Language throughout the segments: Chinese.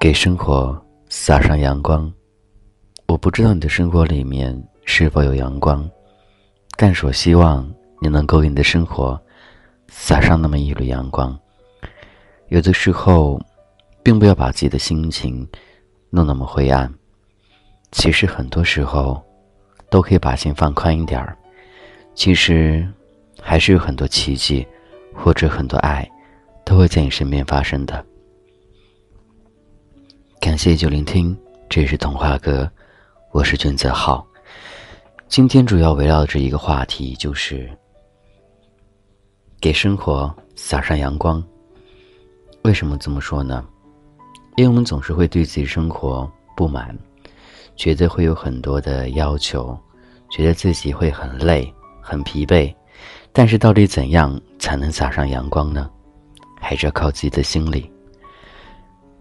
给生活撒上阳光。我不知道你的生活里面是否有阳光，但是我希望你能够给你的生活撒上那么一缕阳光。有的时候，并不要把自己的心情弄那么灰暗。其实很多时候，都可以把心放宽一点儿。其实，还是有很多奇迹，或者很多爱，都会在你身边发生的。感谢就聆听，这是童话哥，我是君泽浩。今天主要围绕着一个话题，就是给生活洒上阳光。为什么这么说呢？因为我们总是会对自己生活不满，觉得会有很多的要求，觉得自己会很累、很疲惫。但是，到底怎样才能洒上阳光呢？还是要靠自己的心理。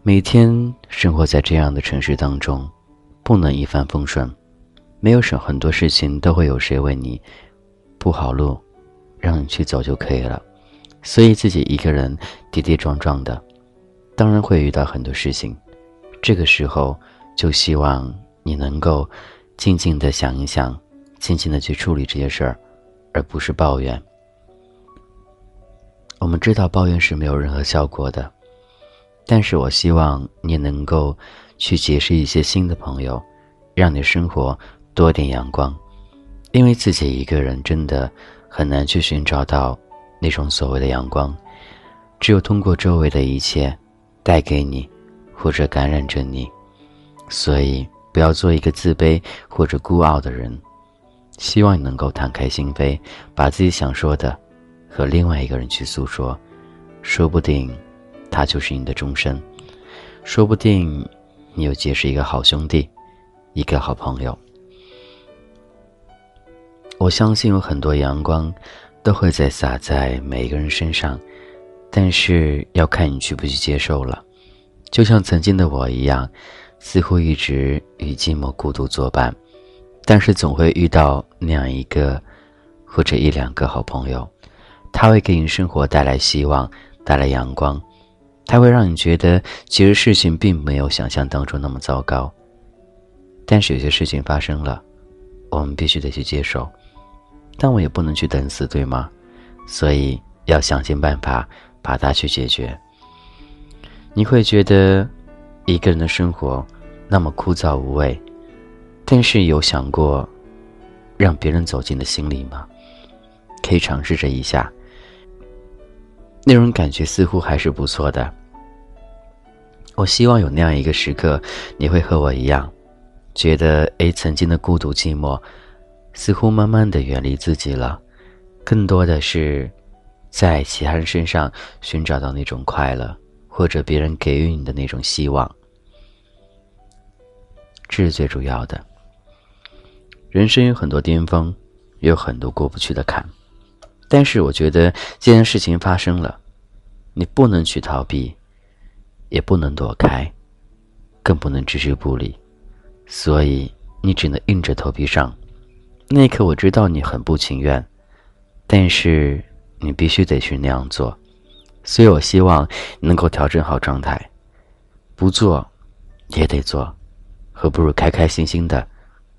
每天生活在这样的城市当中，不能一帆风顺，没有什很多事情都会有谁为你铺好路，让你去走就可以了。所以自己一个人跌跌撞撞的，当然会遇到很多事情。这个时候就希望你能够静静的想一想，静静的去处理这些事儿，而不是抱怨。我们知道抱怨是没有任何效果的。但是我希望你能够去结识一些新的朋友，让你生活多点阳光，因为自己一个人真的很难去寻找到那种所谓的阳光，只有通过周围的一切带给你，或者感染着你，所以不要做一个自卑或者孤傲的人，希望你能够敞开心扉，把自己想说的和另外一个人去诉说，说不定。他就是你的终身，说不定你又结识一个好兄弟，一个好朋友。我相信有很多阳光都会在洒在每一个人身上，但是要看你去不去接受了。就像曾经的我一样，似乎一直与寂寞孤独作伴，但是总会遇到那样一个或者一两个好朋友，他会给你生活带来希望，带来阳光。他会让你觉得，其实事情并没有想象当中那么糟糕。但是有些事情发生了，我们必须得去接受，但我也不能去等死，对吗？所以要想尽办法把它去解决。你会觉得一个人的生活那么枯燥无味，但是有想过让别人走进的心里吗？可以尝试着一下，那种感觉似乎还是不错的。我希望有那样一个时刻，你会和我一样，觉得诶，曾经的孤独寂寞，似乎慢慢的远离自己了，更多的是，在其他人身上寻找到那种快乐，或者别人给予你的那种希望，这是最主要的。人生有很多巅峰，有很多过不去的坎，但是我觉得，既然事情发生了，你不能去逃避。也不能躲开，更不能置之不理，所以你只能硬着头皮上。那一刻，我知道你很不情愿，但是你必须得去那样做。所以我希望能够调整好状态，不做也得做，何不如开开心心的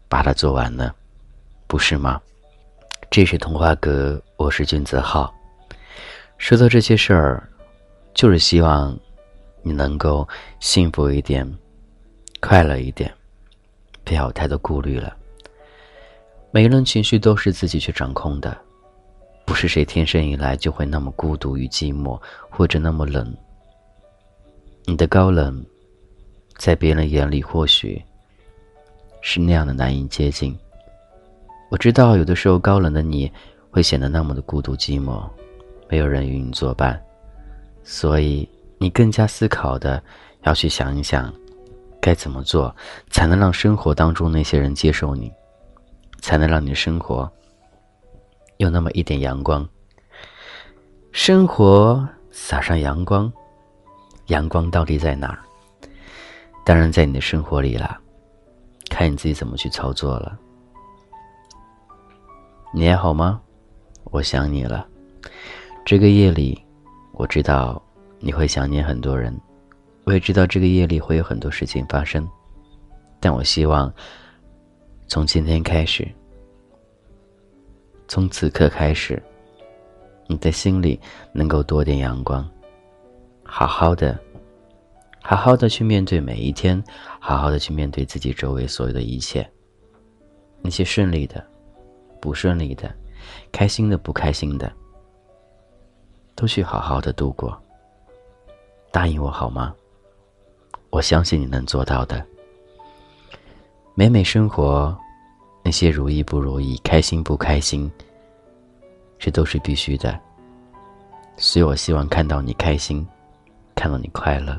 把它做完呢？不是吗？这是童话阁，我是君子浩。说到这些事儿，就是希望。你能够幸福一点，快乐一点，不要有太多顾虑了。每个人情绪都是自己去掌控的，不是谁天生以来就会那么孤独与寂寞，或者那么冷。你的高冷，在别人眼里或许是那样的难以接近。我知道有的时候高冷的你会显得那么的孤独寂寞，没有人与你作伴，所以。你更加思考的，要去想一想，该怎么做才能让生活当中那些人接受你，才能让你的生活有那么一点阳光。生活洒上阳光，阳光到底在哪儿？当然在你的生活里了，看你自己怎么去操作了。你还好吗？我想你了。这个夜里，我知道你会想念很多人，我也知道这个夜里会有很多事情发生。但我希望，从今天开始，从此刻开始，你的心里能够多点阳光，好好的。好好的去面对每一天，好好的去面对自己周围所有的一切，那些顺利的、不顺利的、开心的、不开心的，都去好好的度过。答应我好吗？我相信你能做到的。每每生活，那些如意不如意、开心不开心，这都是必须的。所以我希望看到你开心，看到你快乐。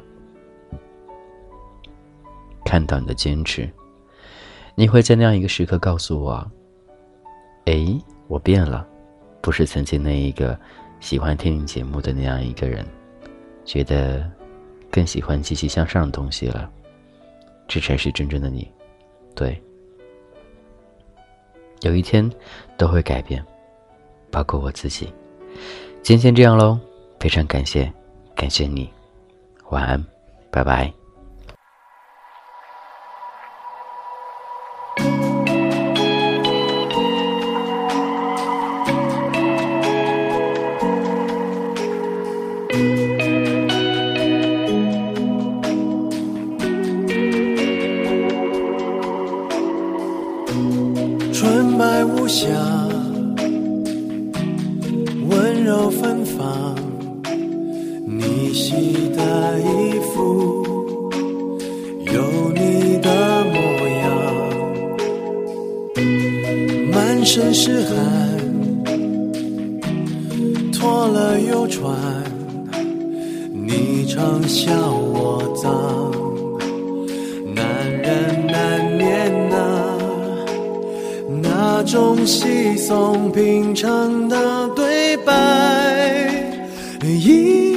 看到你的坚持，你会在那样一个时刻告诉我：“哎，我变了，不是曾经那一个喜欢听你节目的那样一个人，觉得更喜欢积极向上的东西了。”这才是真正的你，对。有一天都会改变，包括我自己。今天先这样喽，非常感谢，感谢你，晚安，拜拜。纯白无瑕，温柔芬芳，你洗的衣服有你的模样，满身是汗，脱了又穿，你常笑我脏。中稀松平常的对白。一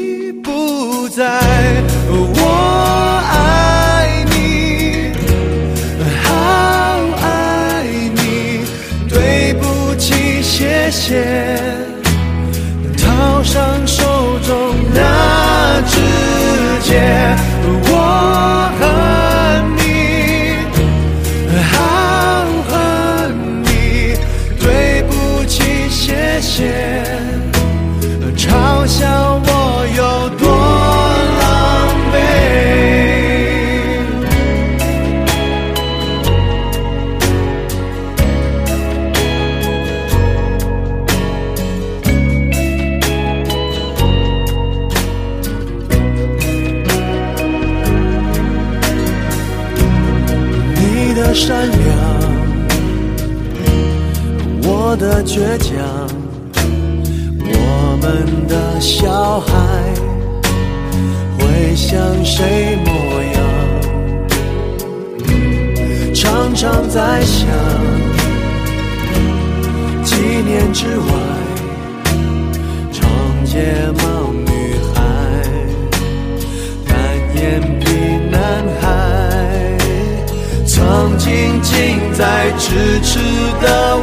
善良，我的倔强，我们的小孩会像谁模样？常常在想，几年之外，痴痴的。